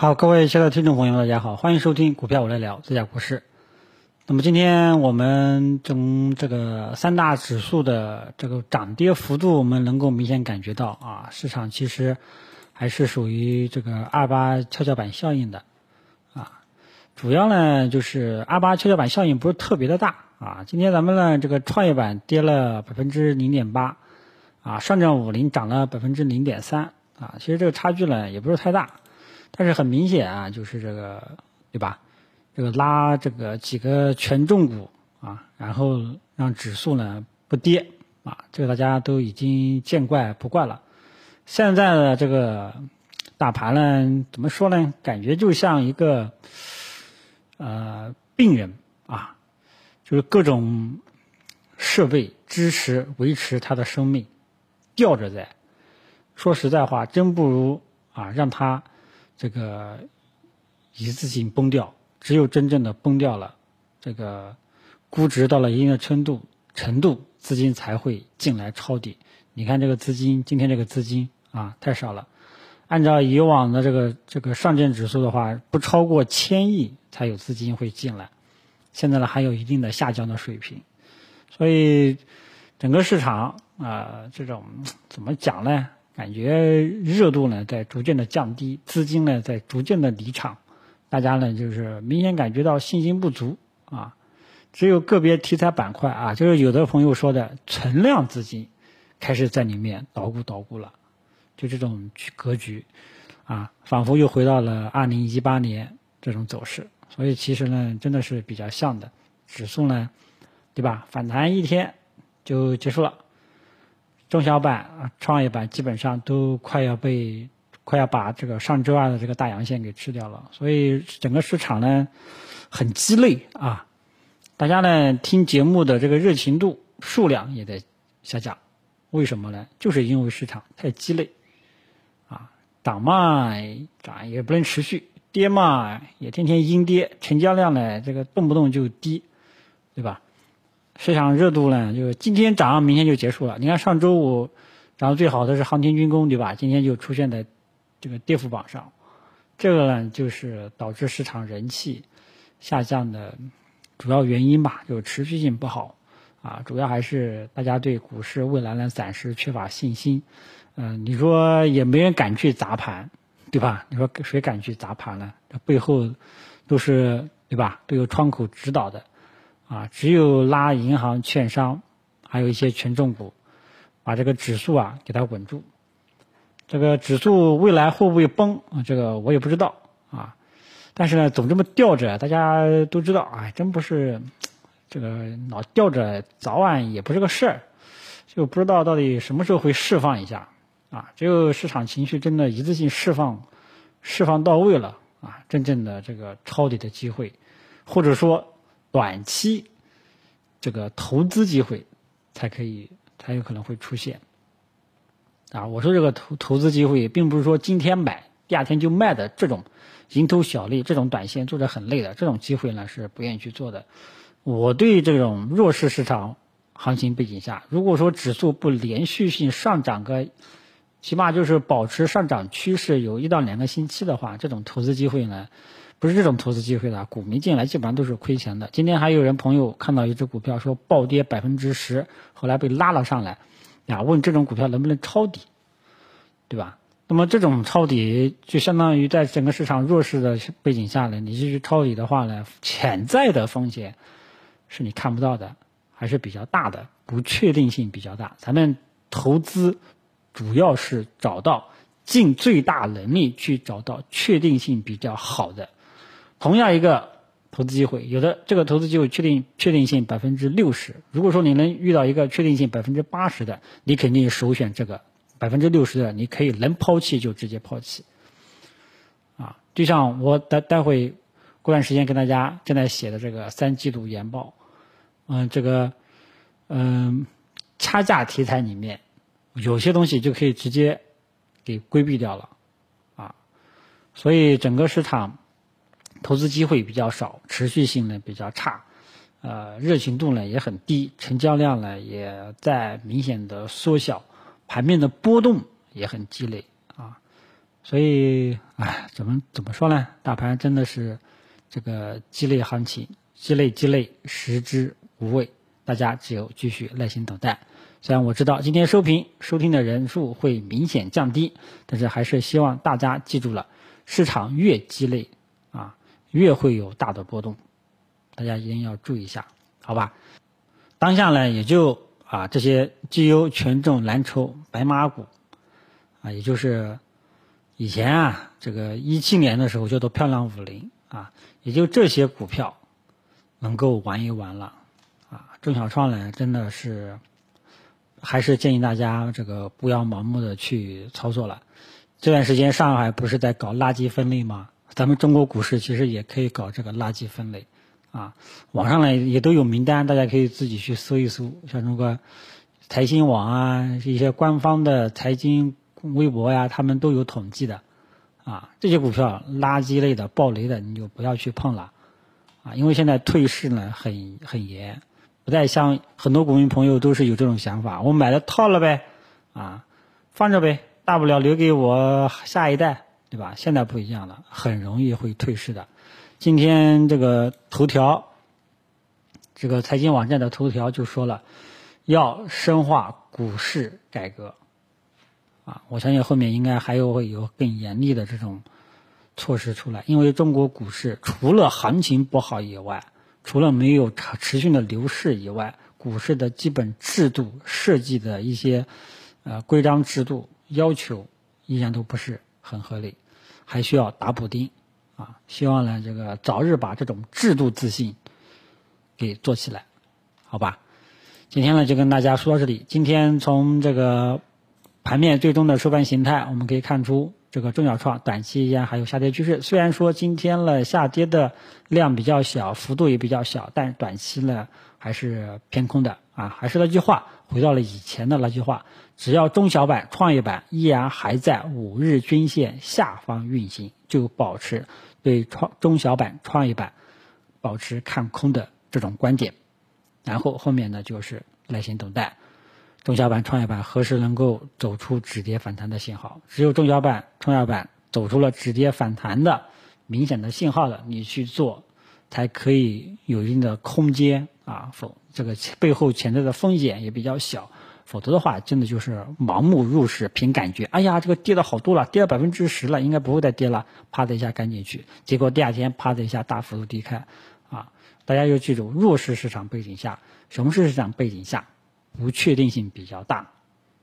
好，各位亲爱的听众朋友们，大家好，欢迎收听股票我来聊，这家股市。那么今天我们从这个三大指数的这个涨跌幅度，我们能够明显感觉到啊，市场其实还是属于这个二八跷跷板效应的啊。主要呢就是二八跷跷板效应不是特别的大啊。今天咱们呢这个创业板跌了百分之零点八啊，上证五零涨了百分之零点三啊，其实这个差距呢也不是太大。但是很明显啊，就是这个，对吧？这个拉这个几个权重股啊，然后让指数呢不跌啊，这个大家都已经见怪不怪了。现在的这个大盘呢，怎么说呢？感觉就像一个呃病人啊，就是各种设备支持维持他的生命吊着在。说实在话，真不如啊让他。这个一次性崩掉，只有真正的崩掉了，这个估值到了一定的程度，程度资金才会进来抄底。你看这个资金，今天这个资金啊太少了。按照以往的这个这个上证指数的话，不超过千亿才有资金会进来，现在呢还有一定的下降的水平。所以整个市场啊，这种怎么讲呢？感觉热度呢在逐渐的降低，资金呢在逐渐的离场，大家呢就是明显感觉到信心不足啊。只有个别题材板块啊，就是有的朋友说的存量资金开始在里面捣鼓捣鼓了，就这种格局啊，仿佛又回到了二零一八年这种走势。所以其实呢，真的是比较像的，指数呢，对吧？反弹一天就结束了。中小板啊，创业板基本上都快要被快要把这个上周二的这个大阳线给吃掉了，所以整个市场呢很鸡肋啊，大家呢听节目的这个热情度数量也在下降，为什么呢？就是因为市场太鸡肋。啊，涨嘛涨也不能持续，跌嘛也天天阴跌，成交量呢这个动不动就低，对吧？市场热度呢，就今天涨，明天就结束了。你看上周五涨得最好的是航天军工，对吧？今天就出现在这个跌幅榜上，这个呢就是导致市场人气下降的主要原因吧，就持续性不好啊。主要还是大家对股市未来呢暂时缺乏信心。嗯，你说也没人敢去砸盘，对吧？你说谁敢去砸盘呢？这背后都是对吧？都有窗口指导的。啊，只有拉银行、券商，还有一些权重股，把这个指数啊给它稳住。这个指数未来会不会崩？这个我也不知道啊。但是呢，总这么吊着，大家都知道，哎，真不是这个老吊着，早晚也不是个事儿。就不知道到底什么时候会释放一下啊？只有市场情绪真的一次性释放、释放到位了啊，真正的这个抄底的机会，或者说。短期这个投资机会才可以才有可能会出现啊！我说这个投投资机会，并不是说今天买第二天就卖的这种蝇头小利，这种短线做着很累的这种机会呢，是不愿意去做的。我对这种弱势市场行情背景下，如果说指数不连续性上涨个，起码就是保持上涨趋势有一到两个星期的话，这种投资机会呢。不是这种投资机会的，股民进来基本上都是亏钱的。今天还有人朋友看到一只股票说暴跌百分之十，后来被拉了上来，呀，问这种股票能不能抄底，对吧？那么这种抄底就相当于在整个市场弱势的背景下呢，你继续抄底的话呢，潜在的风险是你看不到的，还是比较大的，不确定性比较大。咱们投资主要是找到尽最大能力去找到确定性比较好的。同样一个投资机会，有的这个投资机会确定确定性百分之六十。如果说你能遇到一个确定性百分之八十的，你肯定首选这个百分之六十的，你可以能抛弃就直接抛弃。啊，就像我待待会过段时间跟大家正在写的这个三季度研报，嗯，这个嗯掐价题材里面有些东西就可以直接给规避掉了啊，所以整个市场。投资机会比较少，持续性呢比较差，呃，热情度呢也很低，成交量呢也在明显的缩小，盘面的波动也很鸡肋啊，所以，哎，怎么怎么说呢？大盘真的是这个鸡肋行情，鸡肋鸡肋，食之无味。大家只有继续耐心等待。虽然我知道今天收评收听的人数会明显降低，但是还是希望大家记住了，市场越鸡肋，越会有大的波动，大家一定要注意一下，好吧？当下呢，也就啊这些绩优权重蓝筹白马股啊，也就是。以前啊，这个一七年的时候叫做漂亮五零啊，也就这些股票能够玩一玩了啊。中小创呢，真的是还是建议大家这个不要盲目的去操作了。这段时间上海不是在搞垃圾分类吗？咱们中国股市其实也可以搞这个垃圾分类啊。网上呢也都有名单，大家可以自己去搜一搜，像这个财新网啊，一些官方的财经。微博呀，他们都有统计的，啊，这些股票垃圾类的、暴雷的，你就不要去碰了，啊，因为现在退市呢很很严，不再像很多股民朋友都是有这种想法，我买了套了呗，啊，放着呗，大不了留给我下一代，对吧？现在不一样了，很容易会退市的。今天这个头条，这个财经网站的头条就说了，要深化股市改革。啊，我相信后面应该还有会有更严厉的这种措施出来，因为中国股市除了行情不好以外，除了没有持续的牛市以外，股市的基本制度设计的一些呃规章制度要求依然都不是很合理，还需要打补丁啊！希望呢这个早日把这种制度自信给做起来，好吧？今天呢就跟大家说到这里，今天从这个。盘面最终的收盘形态，我们可以看出，这个中小创短期依然还有下跌趋势。虽然说今天了下跌的量比较小，幅度也比较小，但短期呢还是偏空的啊。还是那句话，回到了以前的那句话，只要中小板、创业板依然还在五日均线下方运行，就保持对创中小板、创业板保持看空的这种观点。然后后面呢就是耐心等待。中小板、创业板何时能够走出止跌反弹的信号？只有中小板、创业板走出了止跌反弹的明显的信号了，你去做，才可以有一定的空间啊。否，这个背后潜在的风险也比较小。否则的话，真的就是盲目入市，凭感觉。哎呀，这个跌了好多了，跌了百分之十了，应该不会再跌了，啪的一下赶紧去，结果第二天啪的一下大幅度低开，啊！大家要记住，弱势市场背景下，熊市市场背景下。不确定性比较大，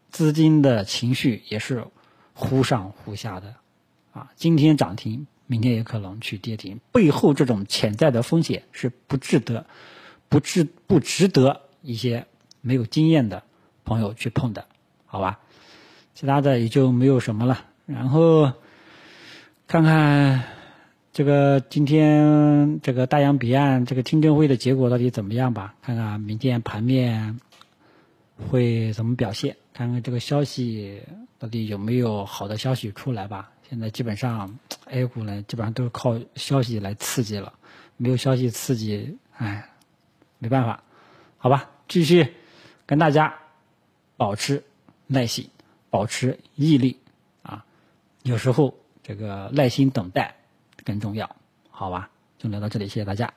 资金的情绪也是忽上忽下的，啊，今天涨停，明天也可能去跌停，背后这种潜在的风险是不值得、不值、不值得一些没有经验的朋友去碰的，好吧？其他的也就没有什么了，然后看看这个今天这个大洋彼岸这个听证会的结果到底怎么样吧，看看明天盘面。会怎么表现？看看这个消息到底有没有好的消息出来吧。现在基本上 A 股呢，基本上都是靠消息来刺激了，没有消息刺激，哎，没办法，好吧，继续跟大家保持耐心，保持毅力啊。有时候这个耐心等待更重要，好吧？就聊到这里，谢谢大家。